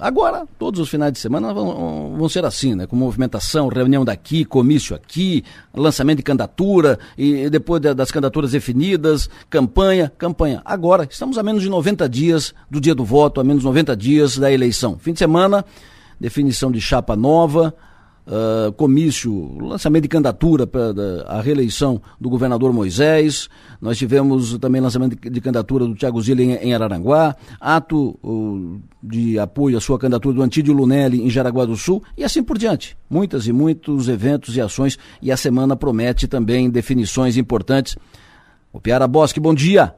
agora, todos os finais de semana vão, vão ser assim, né? Com movimentação, reunião daqui, comício aqui, lançamento de candidatura, e depois das candidaturas definidas, campanha, campanha. Agora, estamos a menos de 90 dias do dia do voto, a menos de 90 dias da eleição. Fim de semana, definição de chapa nova, uh, comício, lançamento de candidatura para a reeleição do governador Moisés. Nós tivemos também lançamento de, candidatura do Tiago Zilli em, Araranguá, ato de apoio à sua candidatura do Antídio Lunelli em Jaraguá do Sul e assim por diante. Muitas e muitos eventos e ações e a semana promete também definições importantes. O Piara Bosque, bom dia.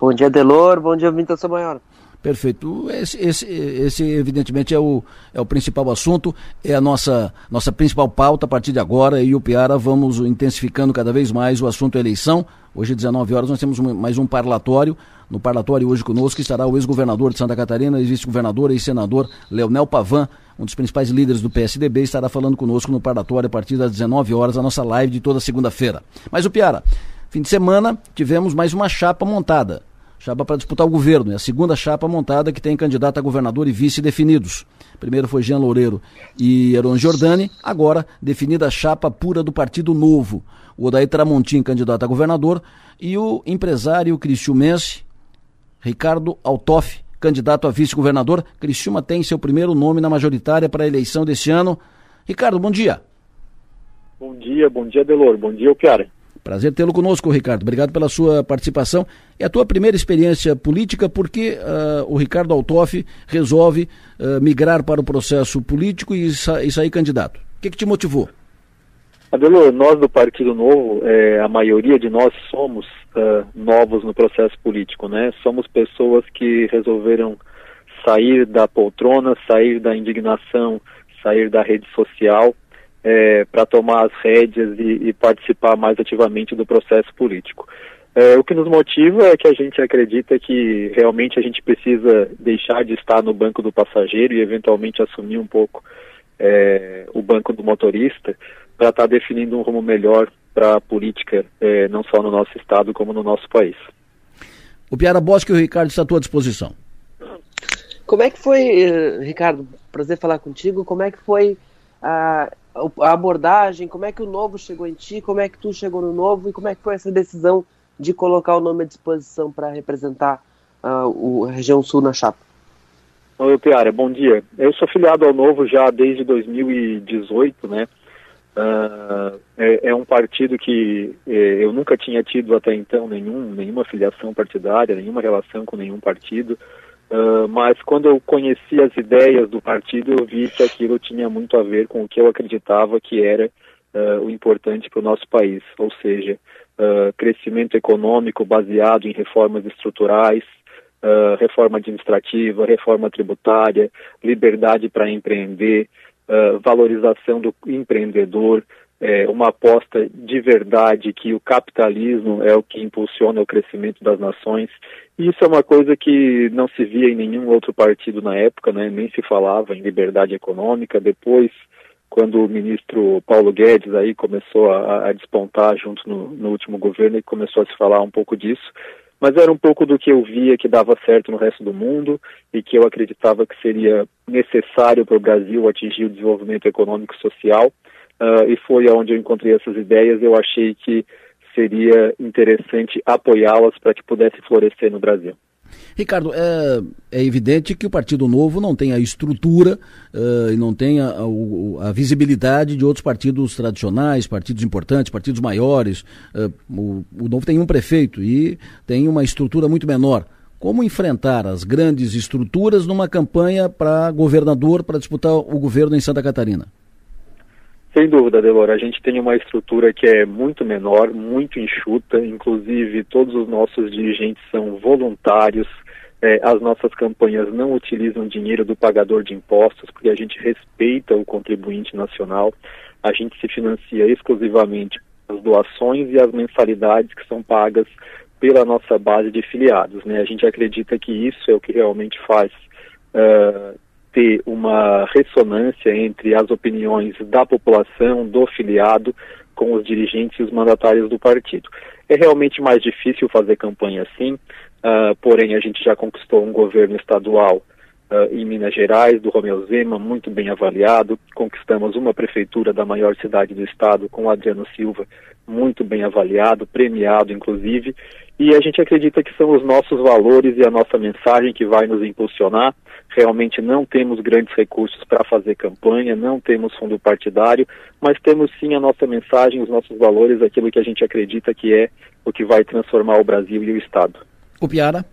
Bom dia, Delor. Bom dia, Vinta Maior. Perfeito. Esse, esse, esse, evidentemente, é o, é o principal assunto, é a nossa, nossa principal pauta a partir de agora. E o Piara vamos intensificando cada vez mais o assunto eleição. Hoje, às 19 horas, nós temos mais um parlatório. No parlatório hoje conosco estará o ex-governador de Santa Catarina, ex-vice-governador e senador Leonel Pavan, um dos principais líderes do PSDB, estará falando conosco no parlatório a partir das 19 horas, a nossa live de toda segunda-feira. Mas o Piara, fim de semana tivemos mais uma chapa montada chapa para disputar o governo. É a segunda chapa montada que tem candidato a governador e vice definidos. Primeiro foi Jean Loureiro e Heron Giordani, agora definida a chapa pura do Partido Novo. O Odair Tramontim, candidato a governador, e o empresário cristiumense Ricardo Altoff, candidato a vice-governador. Criciúma tem seu primeiro nome na majoritária para a eleição deste ano. Ricardo, bom dia. Bom dia, bom dia, Delor. Bom dia, Piara. Prazer tê-lo conosco, Ricardo. Obrigado pela sua participação. É a tua primeira experiência política, porque uh, o Ricardo Altoff resolve uh, migrar para o processo político e, sa e sair candidato. O que, que te motivou? Adelor, nós do Partido Novo, é, a maioria de nós somos uh, novos no processo político, né? Somos pessoas que resolveram sair da poltrona, sair da indignação, sair da rede social é, para tomar as rédeas e, e, participar mais ativamente do processo político. É, o que nos motiva é que a gente acredita que realmente a gente precisa deixar de estar no banco do passageiro e eventualmente assumir um pouco é, o banco do motorista para estar tá definindo um rumo melhor para a política, é, não só no nosso estado, como no nosso país. O Piara Bosque e o Ricardo estão à tua disposição. Como é que foi, eh, Ricardo? Prazer falar contigo. Como é que foi a a abordagem, como é que o novo chegou em ti, como é que tu chegou no novo e como é que foi essa decisão de colocar o nome à disposição para representar uh, o, a região sul na chapa? Oi, Piara, bom dia. Eu sou filiado ao Novo já desde 2018, né? Uh, é, é, um partido que é, eu nunca tinha tido até então nenhum, nenhuma filiação partidária, nenhuma relação com nenhum partido. Uh, mas quando eu conheci as ideias do partido, eu vi que aquilo tinha muito a ver com o que eu acreditava que era uh, o importante para o nosso país, ou seja, uh, crescimento econômico baseado em reformas estruturais, reforma administrativa, reforma tributária, liberdade para empreender, valorização do empreendedor, é, uma aposta de verdade que o capitalismo é o que impulsiona o crescimento das nações. E isso é uma coisa que não se via em nenhum outro partido na época, né? nem se falava em liberdade econômica. Depois, quando o ministro Paulo Guedes aí começou a, a despontar junto no, no último governo e começou a se falar um pouco disso, mas era um pouco do que eu via que dava certo no resto do mundo e que eu acreditava que seria necessário para o Brasil atingir o desenvolvimento econômico e social uh, e foi onde eu encontrei essas ideias. Eu achei que seria interessante apoiá-las para que pudesse florescer no Brasil. Ricardo, é, é, evidente que o Partido Novo não tem a estrutura uh, e não tem a, a, a, visibilidade de outros partidos tradicionais, partidos importantes, partidos maiores. Uh, o, o, Novo tem um prefeito e tem uma estrutura muito menor. Como enfrentar as grandes estruturas numa campanha para governador para disputar o governo em Santa Catarina? Sem dúvida, Delora. A gente tem uma estrutura que é muito menor, muito enxuta, inclusive todos os nossos dirigentes são voluntários. É, as nossas campanhas não utilizam dinheiro do pagador de impostos, porque a gente respeita o contribuinte nacional. A gente se financia exclusivamente as doações e as mensalidades que são pagas pela nossa base de filiados. Né? A gente acredita que isso é o que realmente faz uh, ter uma ressonância entre as opiniões da população, do filiado, com os dirigentes e os mandatários do partido. É realmente mais difícil fazer campanha assim, uh, porém a gente já conquistou um governo estadual uh, em Minas Gerais, do Romeu Zema, muito bem avaliado. Conquistamos uma prefeitura da maior cidade do estado com Adriano Silva, muito bem avaliado, premiado, inclusive. E a gente acredita que são os nossos valores e a nossa mensagem que vai nos impulsionar. Realmente não temos grandes recursos para fazer campanha, não temos fundo partidário, mas temos sim a nossa mensagem, os nossos valores, aquilo que a gente acredita que é o que vai transformar o Brasil e o Estado. O Piara?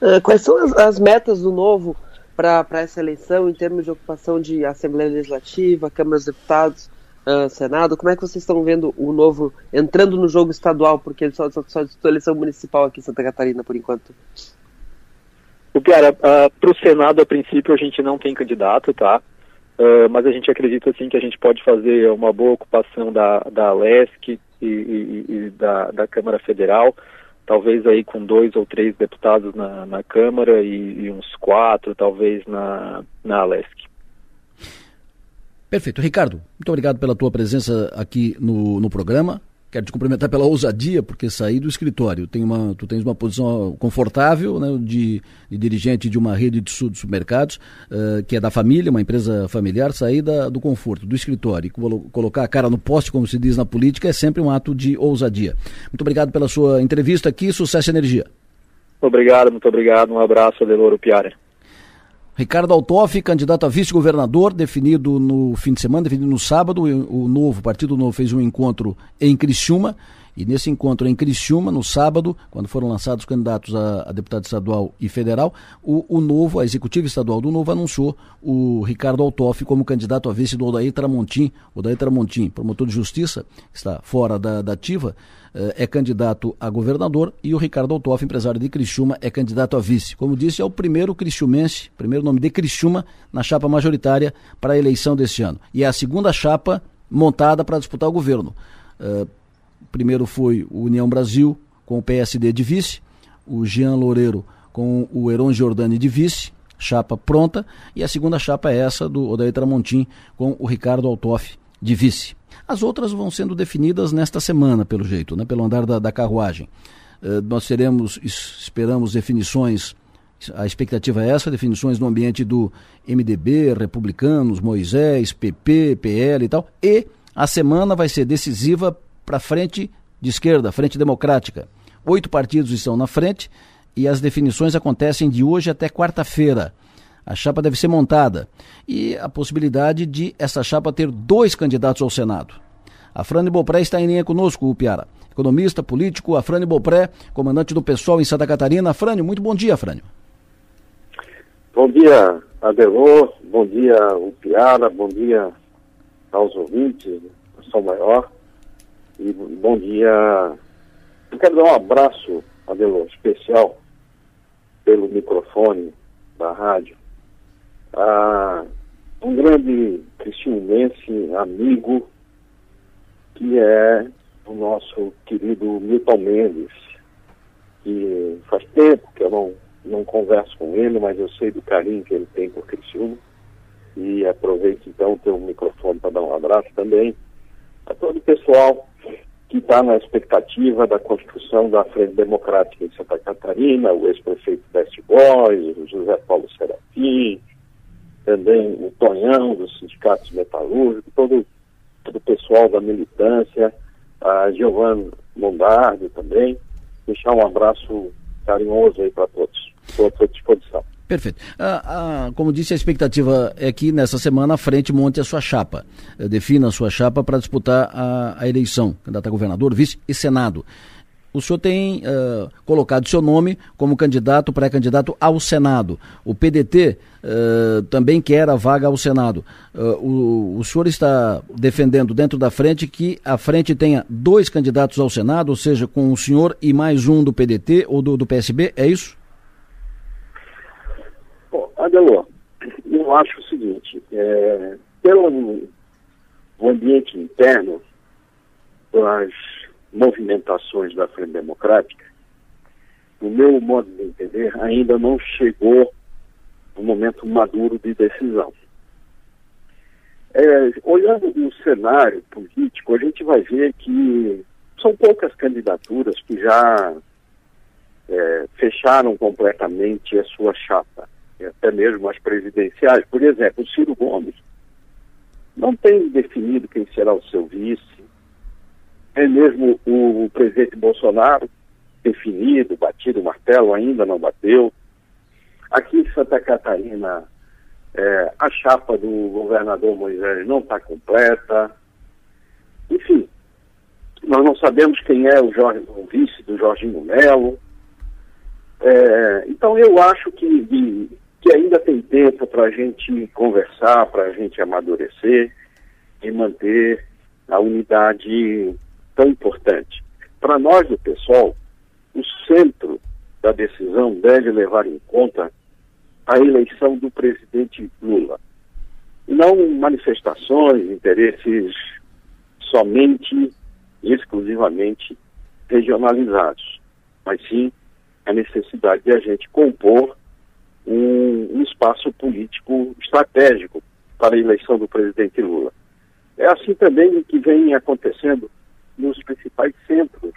Uh, quais são as, as, metas do novo para essa eleição em termos de ocupação de Assembleia Legislativa, Câmara dos Deputados, uh, Senado? Como é que vocês estão vendo o novo entrando no jogo estadual? Porque ele só, só, só disputou eleição municipal aqui em Santa Catarina por enquanto. O Piara, uh, para o Senado, a princípio, a gente não tem candidato, tá? Uh, mas a gente acredita, sim, que a gente pode fazer uma boa ocupação da, da LESC e, e, e da, da Câmara Federal talvez aí com dois ou três deputados na, na Câmara e, e, uns quatro, talvez, na, na Alesc. Perfeito. Ricardo, muito obrigado pela tua presença aqui no, no programa. Quero te cumprimentar pela ousadia, porque sair do escritório, tem uma, tu tens uma posição confortável né, de, de dirigente de uma rede de supermercados, uh, que é da família, uma empresa familiar, sair do conforto, do escritório e colo colocar a cara no poste, como se diz na política, é sempre um ato de ousadia. Muito obrigado pela sua entrevista aqui, sucesso e energia. Obrigado, muito obrigado. Um abraço, Adeloro Piara. Ricardo Altoff, candidato a vice-governador, definido no fim de semana, definido no sábado. O novo Partido Novo fez um encontro em Criciúma. E nesse encontro em Criciúma, no sábado, quando foram lançados os candidatos a, a, deputado estadual e federal, o, o Novo, a executiva estadual do Novo, anunciou o Ricardo Altoff como candidato a vice do Odair Tramontim. Odair Tramontim, promotor de justiça, está fora da, da ativa, eh, é candidato a governador e o Ricardo Altoff, empresário de Criciúma, é candidato a vice. Como disse, é o primeiro criciumense, primeiro nome de Criciúma, na chapa majoritária para a eleição deste ano. E é a segunda chapa montada para disputar o governo. Uh, primeiro foi o União Brasil com o PSD de vice, o Jean Loureiro com o Heron Giordani de vice, chapa pronta, e a segunda chapa é essa do Odair Tramontim com o Ricardo Altoff de vice. As outras vão sendo definidas nesta semana, pelo jeito, né, pelo andar da, da carruagem. Uh, nós teremos, esperamos definições, a expectativa é essa, definições no ambiente do MDB, Republicanos, Moisés, PP, PL e tal, e a semana vai ser decisiva para frente de esquerda, frente democrática. Oito partidos estão na frente e as definições acontecem de hoje até quarta-feira. A chapa deve ser montada e a possibilidade de essa chapa ter dois candidatos ao Senado. A Frane Bopré está em linha conosco, o Piara. Economista, político, a Frane Bopré, comandante do PSOL em Santa Catarina. Frânio, muito bom dia, Frânio. Bom dia, Adelô, bom dia, o Piara, bom dia aos ouvintes, São Maior. E bom dia. Eu quero dar um abraço, Adelô, especial pelo microfone da rádio a um grande cristianense amigo que é o nosso querido Milton Mendes, que faz tempo que eu não, não converso com ele, mas eu sei do carinho que ele tem por Criciúma. E aproveito então o teu microfone para dar um abraço também a todo o pessoal que está na expectativa da construção da Frente Democrática em Santa Catarina, o ex-prefeito Best Boys, o José Paulo Serafim, também o Tonhão dos sindicatos metalúrgicos, todo, todo o pessoal da militância, a Giovanni Lombardi também. Deixar um abraço carinhoso aí para todos. Estou à disposição. Perfeito. Ah, ah, como disse, a expectativa é que nessa semana a frente monte a sua chapa, eh, defina a sua chapa para disputar a, a eleição, candidato a governador, vice e senado. O senhor tem uh, colocado seu nome como candidato, pré-candidato ao Senado. O PDT uh, também quer a vaga ao Senado. Uh, o, o senhor está defendendo dentro da frente que a frente tenha dois candidatos ao Senado, ou seja, com o senhor e mais um do PDT ou do, do PSB, é isso? Adelô, eu acho o seguinte, é, pelo ambiente interno, as movimentações da Frente Democrática, no meu modo de entender, ainda não chegou o momento maduro de decisão. É, olhando o cenário político, a gente vai ver que são poucas candidaturas que já é, fecharam completamente a sua chapa até mesmo as presidenciais. Por exemplo, o Ciro Gomes não tem definido quem será o seu vice. É mesmo o, o presidente Bolsonaro definido, batido o martelo, ainda não bateu. Aqui em Santa Catarina, é, a chapa do governador Moisés não está completa. Enfim, nós não sabemos quem é o, Jorge, o vice do Jorginho Melo. É, então eu acho que, que ainda tem tempo para a gente conversar, para a gente amadurecer e manter a unidade tão importante. Para nós do pessoal, o centro da decisão deve levar em conta a eleição do presidente Lula. Não manifestações, interesses somente e exclusivamente regionalizados, mas sim a necessidade de a gente compor um, um espaço político estratégico para a eleição do presidente Lula. É assim também o que vem acontecendo nos principais centros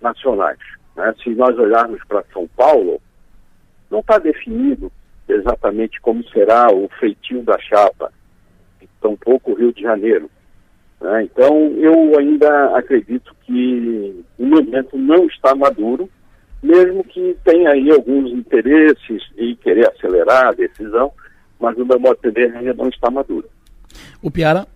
nacionais. Né? Se nós olharmos para São Paulo, não está definido exatamente como será o feitio da chapa, tampouco o Rio de Janeiro. Né? Então, eu ainda acredito que o momento não está maduro, mesmo que tenha aí alguns interesses e querer acelerar a decisão, mas o meu modo de ver ainda não está maduro. O Piara?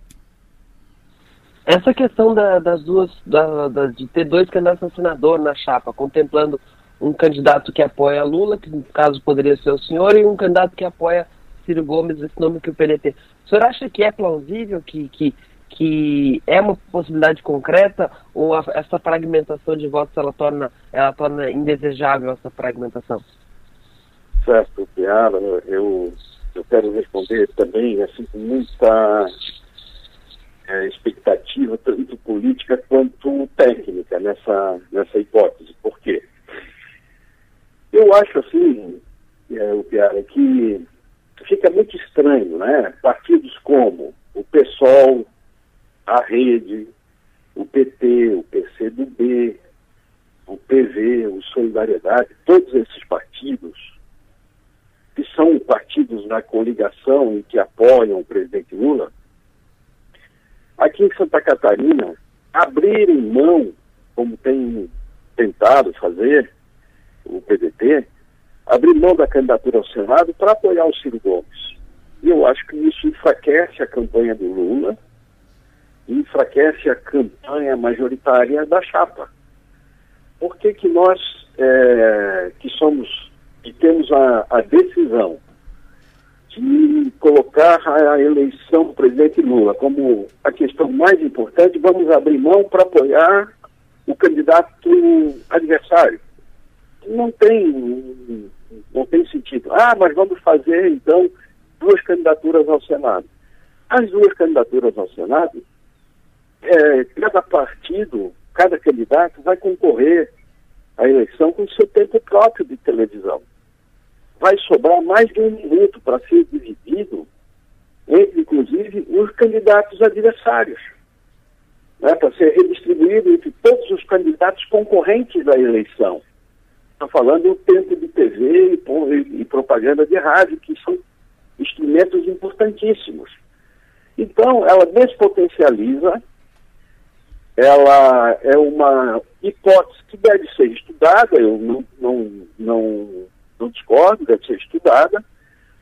Essa questão da, das duas, da, da, de ter dois candidatos a senador na chapa, contemplando um candidato que apoia Lula, que no caso poderia ser o senhor, e um candidato que apoia Ciro Gomes, esse nome que o PDT. O senhor acha que é plausível que, que, que é uma possibilidade concreta ou a, essa fragmentação de votos ela torna, ela torna indesejável essa fragmentação? Certo, Piara, eu, eu quero responder também assim com muita é, expectativa, tanto política quanto técnica, nessa, nessa hipótese. Por quê? Eu acho assim, é, o Piara, que fica muito estranho, né? Partidos como o PSOL, a Rede, o PT, o PCdoB, o PV, o Solidariedade, todos esses partidos, que são partidos na coligação e que apoiam o presidente Lula, aqui em Santa Catarina, abrirem mão, como tem tentado fazer o PDT, abrir mão da candidatura ao Senado para apoiar o Ciro Gomes. E eu acho que isso enfraquece a campanha do Lula, enfraquece a campanha majoritária da chapa. Por que, que nós, é, que somos, que temos a, a decisão de colocar a eleição do presidente Lula como a questão mais importante, vamos abrir mão para apoiar o candidato adversário. Não tem, não tem sentido. Ah, mas vamos fazer então duas candidaturas ao Senado. As duas candidaturas ao Senado, é, cada partido, cada candidato vai concorrer à eleição com seu tempo próprio de televisão vai sobrar mais de um minuto para ser dividido entre, inclusive, os candidatos adversários, né, para ser redistribuído entre todos os candidatos concorrentes da eleição. Estou falando do tempo de TV e, e propaganda de rádio, que são instrumentos importantíssimos. Então, ela despotencializa, ela é uma hipótese que deve ser estudada, eu não, não, não não discordo, deve ser estudada,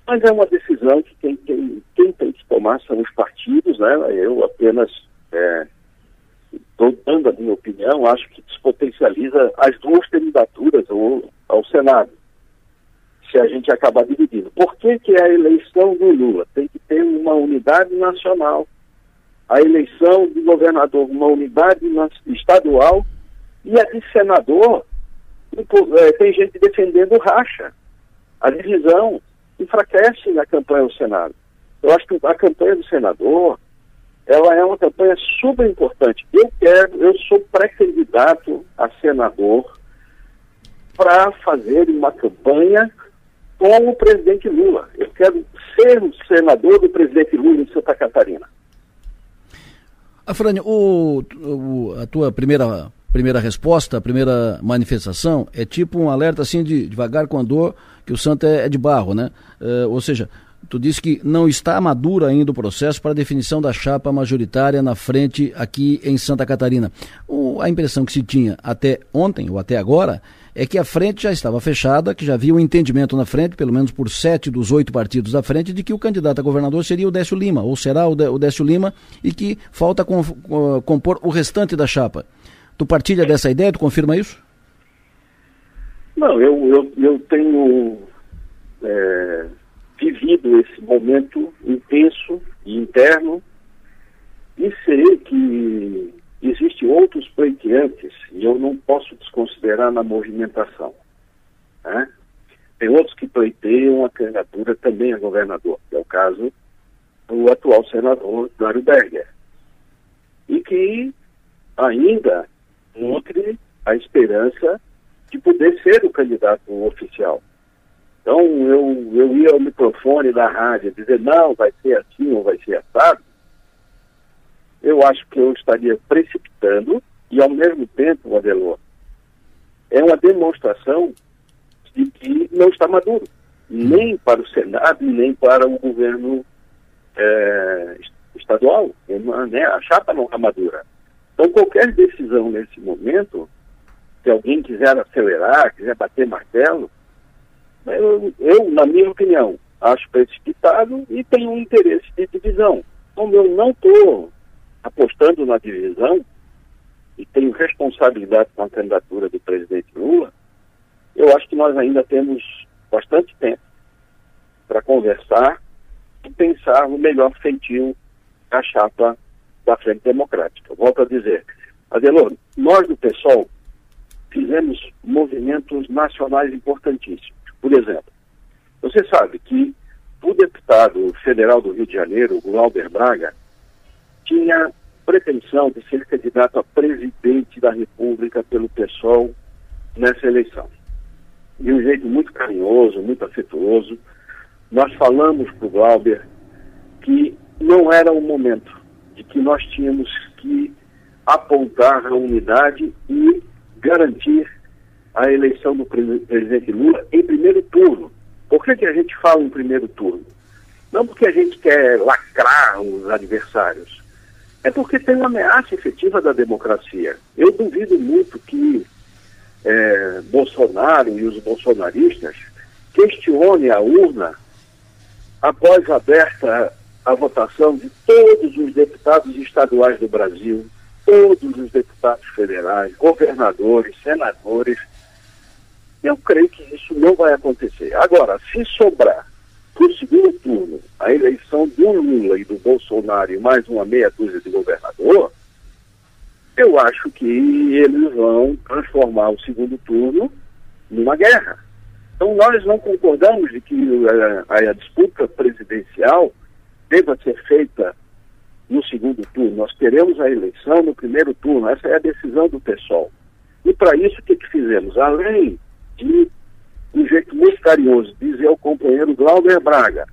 mas é uma decisão que quem, quem, quem tem que tomar são os partidos, né? Eu apenas estou é, dando a minha opinião, acho que despotencializa as duas candidaturas ao, ao Senado, se a gente acabar dividindo. Por que, que a eleição do Lula tem que ter uma unidade nacional? A eleição do governador, uma unidade estadual, e a de senador é, tem gente defendendo racha. A divisão enfraquece na campanha do Senado. Eu acho que a campanha do senador, ela é uma campanha super importante. Eu quero, eu sou pré-candidato a senador para fazer uma campanha com o presidente Lula. Eu quero ser o senador do presidente Lula em Santa Afrânio, o, o, a tua primeira primeira resposta, a primeira manifestação, é tipo um alerta assim de devagar com a dor, que o santo é, é de barro, né? Uh, ou seja, tu disse que não está maduro ainda o processo para a definição da chapa majoritária na frente aqui em Santa Catarina. O, a impressão que se tinha até ontem, ou até agora, é que a frente já estava fechada, que já havia um entendimento na frente, pelo menos por sete dos oito partidos da frente, de que o candidato a governador seria o Décio Lima, ou será o, Décio Lima, e que falta com, compor o restante da chapa. Tu partilha dessa ideia? Tu confirma isso? Não, eu, eu, eu tenho é, vivido esse momento intenso e interno e sei que existem outros pleiteantes e eu não posso desconsiderar na movimentação. Né? Tem outros que pleiteiam a candidatura também a governador, que é o caso do atual senador Dário Berger. E que ainda nutre a esperança de poder ser o candidato oficial. Então, eu, eu ia ao microfone da rádio dizer, não, vai ser assim ou vai ser assado. Eu acho que eu estaria precipitando e, ao mesmo tempo, Adelor, é uma demonstração de que não está maduro, nem para o Senado, nem para o governo é, estadual. Né? A chapa não está madura. Então, qualquer decisão nesse momento, se alguém quiser acelerar, quiser bater martelo, eu, eu, na minha opinião, acho precipitado e tenho um interesse de divisão. Como eu não estou apostando na divisão e tenho responsabilidade com a candidatura do presidente Lula, eu acho que nós ainda temos bastante tempo para conversar e pensar no melhor feitio da chapa da Frente Democrática. Volto a dizer, Adelor, nós do PSOL fizemos movimentos nacionais importantíssimos. Por exemplo, você sabe que o deputado federal do Rio de Janeiro, Glauber Braga, tinha pretensão de ser candidato a presidente da República pelo PSOL nessa eleição. De um jeito muito carinhoso, muito afetuoso, nós falamos para o Glauber que não era o momento de que nós tínhamos que apontar a unidade e garantir a eleição do presidente Lula em primeiro turno. Por que, que a gente fala em primeiro turno? Não porque a gente quer lacrar os adversários, é porque tem uma ameaça efetiva da democracia. Eu duvido muito que é, Bolsonaro e os bolsonaristas questionem a urna após aberta a votação de todos os deputados estaduais do Brasil, todos os deputados federais, governadores, senadores. Eu creio que isso não vai acontecer. Agora, se sobrar para o segundo turno a eleição do Lula e do Bolsonaro e mais uma meia dúzia de governador, eu acho que eles vão transformar o segundo turno numa guerra. Então nós não concordamos de que a, a, a disputa presidencial deva ser feita no segundo turno. Nós queremos a eleição no primeiro turno. Essa é a decisão do pessoal. E para isso, o que, que fizemos? Além de, um jeito muito carinhoso, dizer ao companheiro Glauber Braga,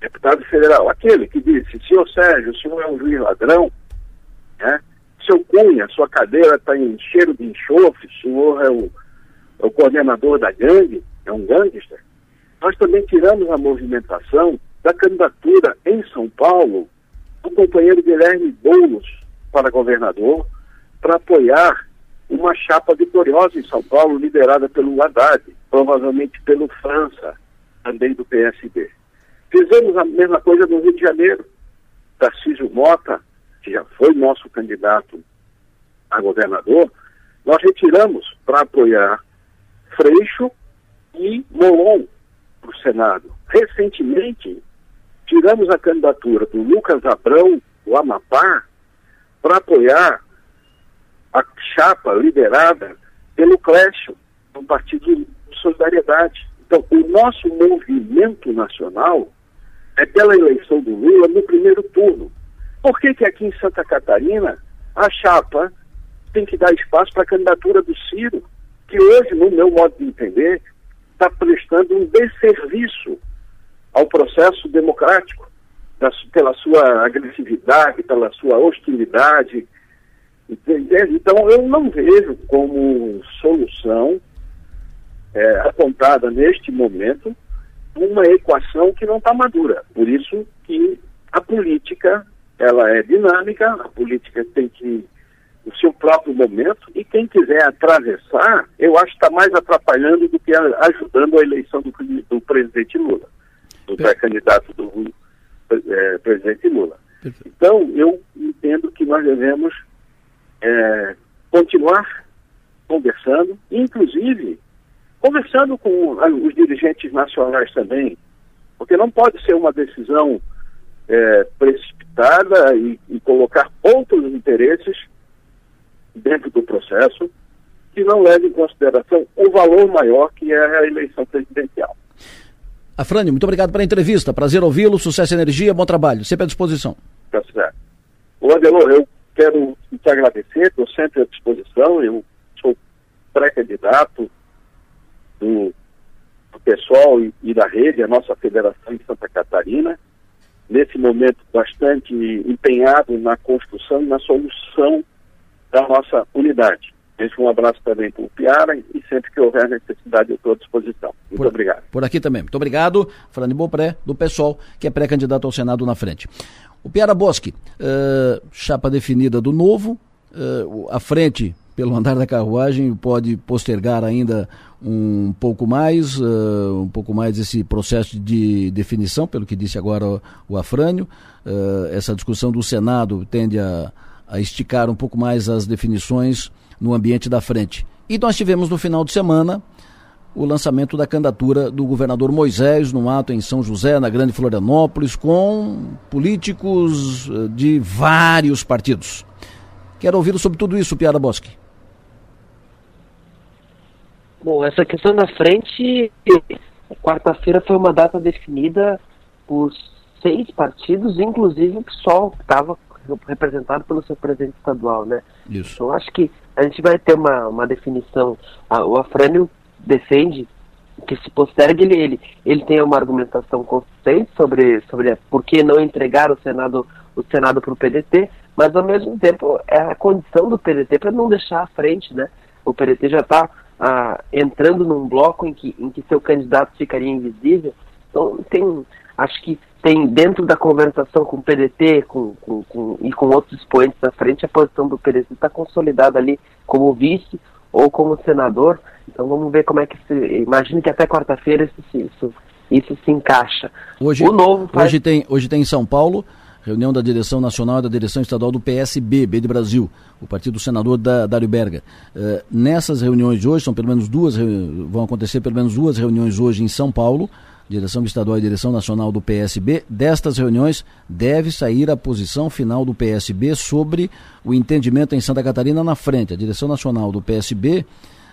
deputado federal, aquele que disse, senhor Sérgio, o senhor é um juiz ladrão, né? seu Cunha, sua cadeira está em cheiro de enxofre, o senhor é o, é o coordenador da gangue, é um gangster. Nós também tiramos a movimentação da candidatura em São Paulo do companheiro Guilherme Boulos para governador, para apoiar uma chapa vitoriosa em São Paulo, liderada pelo Haddad, provavelmente pelo França, também do PSB. Fizemos a mesma coisa no Rio de Janeiro. Tarcísio Mota, que já foi nosso candidato a governador, nós retiramos para apoiar Freixo e Molon para o Senado. Recentemente, tiramos a candidatura do Lucas Abrão, do Amapá, para apoiar a chapa liderada pelo Clécio, do Partido de Solidariedade. Então, o nosso movimento nacional é pela eleição do Lula no primeiro turno. Por que, que aqui em Santa Catarina a chapa tem que dar espaço para a candidatura do Ciro, que hoje, no meu modo de entender, está prestando um desserviço ao processo democrático, pela sua agressividade, pela sua hostilidade. Então, eu não vejo como solução é, apontada neste momento uma equação que não está madura. Por isso que a política ela é dinâmica, a política tem que o seu próprio momento e quem quiser atravessar, eu acho que está mais atrapalhando do que ajudando a eleição do, do presidente Lula, do pré-candidato do é, presidente Lula. Então, eu entendo que nós devemos é, continuar conversando, inclusive conversando com os dirigentes nacionais também, porque não pode ser uma decisão é, precipitada e, e colocar outros interesses dentro do processo que não leve em consideração o valor maior que é a eleição presidencial. Afrânio, muito obrigado pela entrevista. Prazer ouvi-lo. Sucesso e energia, bom trabalho. Sempre à disposição. Tá certo. O Adelor, eu quero te agradecer, estou sempre à disposição. Eu sou pré-candidato do, do pessoal e, e da rede, a nossa federação em Santa Catarina. Nesse momento, bastante empenhado na construção e na solução da nossa unidade. Deixo um abraço também para o Piara e sempre que houver necessidade eu estou à disposição. Muito por, obrigado. Por aqui também. Muito obrigado, Frane Bopré, do PSOL, que é pré-candidato ao Senado na frente. O Piara Bosque, uh, chapa definida do novo, uh, à frente, pelo andar da carruagem, pode postergar ainda um pouco mais, uh, um pouco mais esse processo de definição, pelo que disse agora o, Afrânio. essa discussão do Senado tende a a esticar um pouco mais as definições no ambiente da frente. E nós tivemos no final de semana o lançamento da candidatura do governador Moisés no ato em São José, na Grande Florianópolis, com políticos eh, de vários partidos. Quero ouvir sobre tudo isso, Piara Bosque. Bom, essa questão da frente, quarta-feira foi uma data definida por seis partidos, inclusive o PSOL, que estava representado pelo seu presidente estadual, né? Isso. Então acho que a gente vai ter uma, uma definição. o Afrânio defende que se postergue ele, ele, ele tem uma argumentação consistente sobre, sobre por que não entregar o Senado o Senado para o PDT, mas ao mesmo tempo é a condição do PDT para não deixar à frente, né? O PDT já está ah, entrando num bloco em que, em que seu candidato ficaria invisível. Então tem, acho que tem dentro da conversação com o PDT com, com, com, e com outros expoentes da frente, a posição do PDT está consolidada ali como vice ou como senador. Então vamos ver como é que se. Imagino que até quarta-feira isso, isso, isso se encaixa. Hoje, o novo faz... hoje, tem, hoje tem em São Paulo reunião da direção nacional e da direção estadual do PSB, B de Brasil, o partido do senador da, Dário Berga. Uh, nessas reuniões de hoje, são pelo menos duas, vão acontecer pelo menos duas reuniões hoje em São Paulo direção estadual e direção nacional do PSB, destas reuniões deve sair a posição final do PSB sobre o entendimento em Santa Catarina na frente. A direção nacional do PSB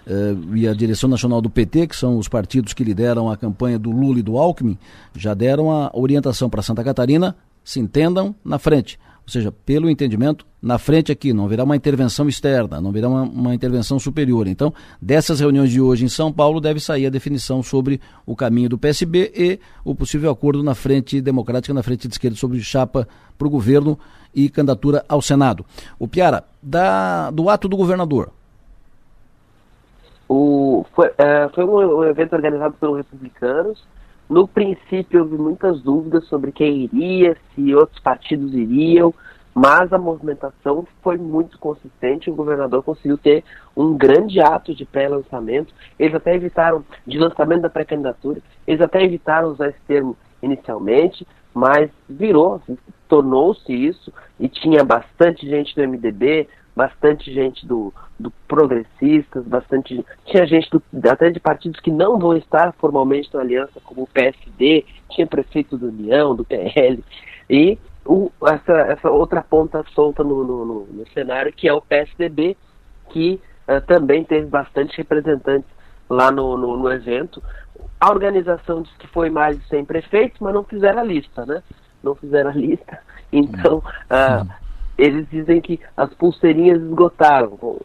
eh, e a direção nacional do PT, que são os partidos que lideram a campanha do Lula e do Alckmin, já deram a orientação para Santa Catarina, se entendam na frente ou seja, pelo entendimento, na frente aqui, não haverá uma intervenção externa, não haverá uma, uma, intervenção superior. Então, dessas reuniões de hoje em São Paulo, deve sair a definição sobre o caminho do PSB e o possível acordo na frente democrática, na frente de esquerda, sobre chapa para o governo e candidatura ao Senado. O Piara, da, do ato do governador. O, foi, é, foi um evento organizado pelos republicanos no princípio, houve muitas dúvidas sobre quem iria, se outros partidos iriam, mas a movimentação foi muito consistente. O governador conseguiu ter um grande ato de pré-lançamento. Eles até evitaram, de lançamento da pré-candidatura, eles até evitaram usar esse termo inicialmente, mas virou, tornou-se isso, e tinha bastante gente do MDB, bastante gente do, do progressistas, bastante tinha gente do, até de partidos que não vão estar formalmente na aliança, como o PSD, tinha prefeito do União, do PL, e o, essa, essa outra ponta solta no, no, no, no cenário, que é o PSDB, que uh, também teve bastante representantes lá no, no, no, evento. A organização disse que foi mais de 100 prefeitos, mas não fizeram a lista, né? Não fizeram a lista. Então, uh, eles dizem que as pulseirinhas esgotaram.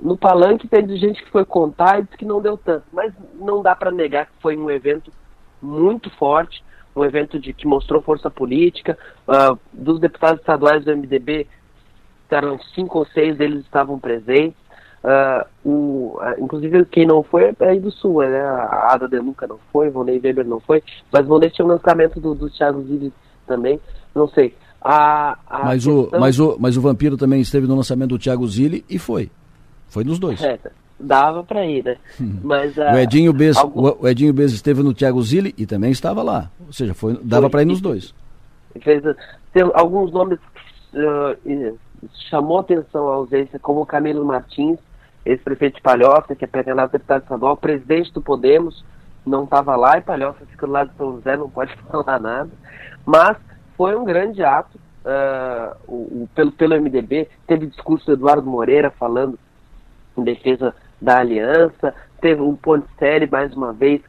No palanque teve gente que foi contar e disse que não deu tanto, mas não dá para negar que foi um evento muito forte, um evento de que mostrou força política. Uh, dos deputados estaduais do MDB, eram cinco ou seis deles estavam presentes. Uh, o, uh, inclusive, quem não foi é aí do Sul, né? A Ada De Luca não foi, Vonei Weber não foi, mas Vonei tinha o lançamento do, do Thiago Zilli também, não sei. A, a mas, o, mas, o, mas o Vampiro também esteve no lançamento do Thiago Zilli e foi. Foi nos dois. É, dava para ir, né? Mas, uh, o, Edinho Bez, algum... o Edinho Bez esteve no Thiago Zilli e também estava lá. Ou seja, foi, dava para ir nos dois. Fez, tem alguns nomes uh, chamou atenção a ausência, como Camilo Martins, ex-prefeito de Palhoça, que é pretendado deputado estadual, presidente do Podemos, não estava lá, e Palhoça fica do lado de São José, não pode falar nada. Mas foi um grande ato uh, o, o, pelo, pelo MDB. Teve discurso do Eduardo Moreira falando em defesa da aliança, teve um Ponticelli, mais uma vez,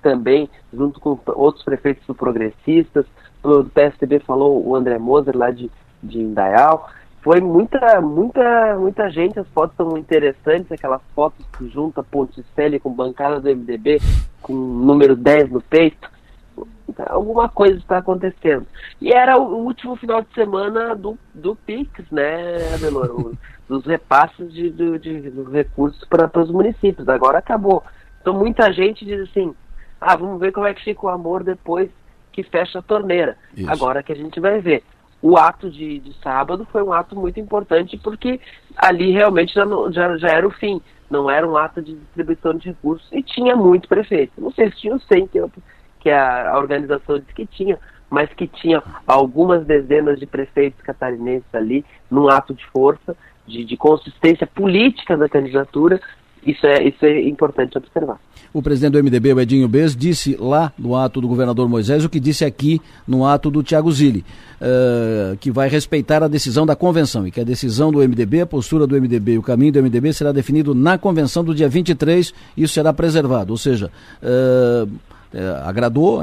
também, junto com outros prefeitos progressistas, do PSDB falou o André Moser, lá de, de Indaial. Foi muita, muita, muita gente, as fotos são interessantes, aquelas fotos que junta Ponticelli com bancada do MDB, com número 10 no peito. Alguma coisa está acontecendo. E era o último final de semana do, do PIX, né, Adelor? dos repasses de, de, de, de recursos para os municípios. Agora acabou. Então muita gente diz assim, ah, vamos ver como é que fica o amor depois que fecha a torneira. Isso. Agora que a gente vai ver o ato de, de, sábado foi um ato muito importante porque ali realmente já, já, já, era o fim, não era um ato de distribuição de recursos e tinha muito prefeito. Não sei se tinha 100, que, que a, a organização disse que tinha, mas que tinha algumas dezenas de prefeitos catarinenses ali num ato de força, de, de consistência política da candidatura isso é, isso é importante observar. O presidente do MDB, o Edinho Bez, disse lá no ato do governador Moisés o que disse aqui no ato do Tiago Zilli, uh, que vai respeitar a decisão da convenção e que a decisão do MDB, a postura do MDB e o caminho do MDB será definido na convenção do dia 23 e isso será preservado. Ou seja, uh, é, agradou,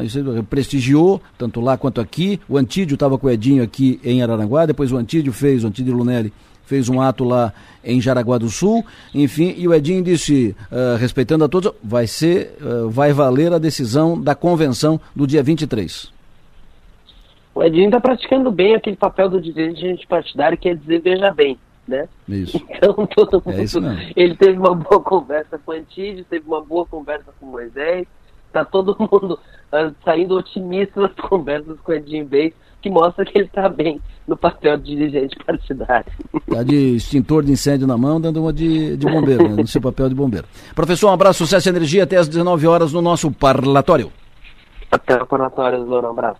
prestigiou, tanto lá quanto aqui. O Antídio estava com o Edinho aqui em Araranguá, depois o Antídio fez, o Antídio Lunelli fez um ato lá em Jaraguá do Sul, enfim, e o Edinho disse, uh, respeitando a todos, vai ser, uh, vai valer a decisão da convenção do dia 23. O Edinho está praticando bem aquele papel do dirigente partidário que é dizer veja bem, né? Isso. Então todo mundo, é isso ele teve uma boa conversa com o Antídio, teve uma boa conversa com o Moisés, está todo mundo uh, saindo otimista das conversas com o Edinho Bey, que mostra que ele está bem no papel de dirigente partidário. Está de extintor de incêndio na mão, dando uma de, de bombeiro, né, no seu papel de bombeiro. Professor, um abraço, sucesso e energia até às 19 horas no nosso parlatório. Até o parlatório, Lourão, um abraço.